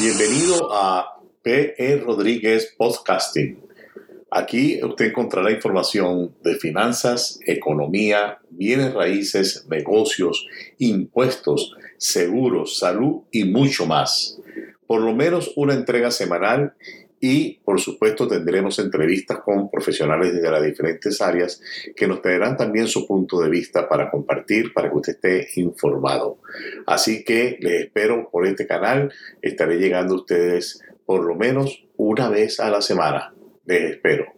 Bienvenido a P.E. Rodríguez Podcasting. Aquí usted encontrará información de finanzas, economía, bienes raíces, negocios, impuestos, seguros, salud y mucho más. Por lo menos una entrega semanal y por supuesto tendremos entrevistas con profesionales de las diferentes áreas que nos traerán también su punto de vista para compartir, para que usted esté informado. Así que les espero por este canal, estaré llegando a ustedes por lo menos una vez a la semana. Les espero.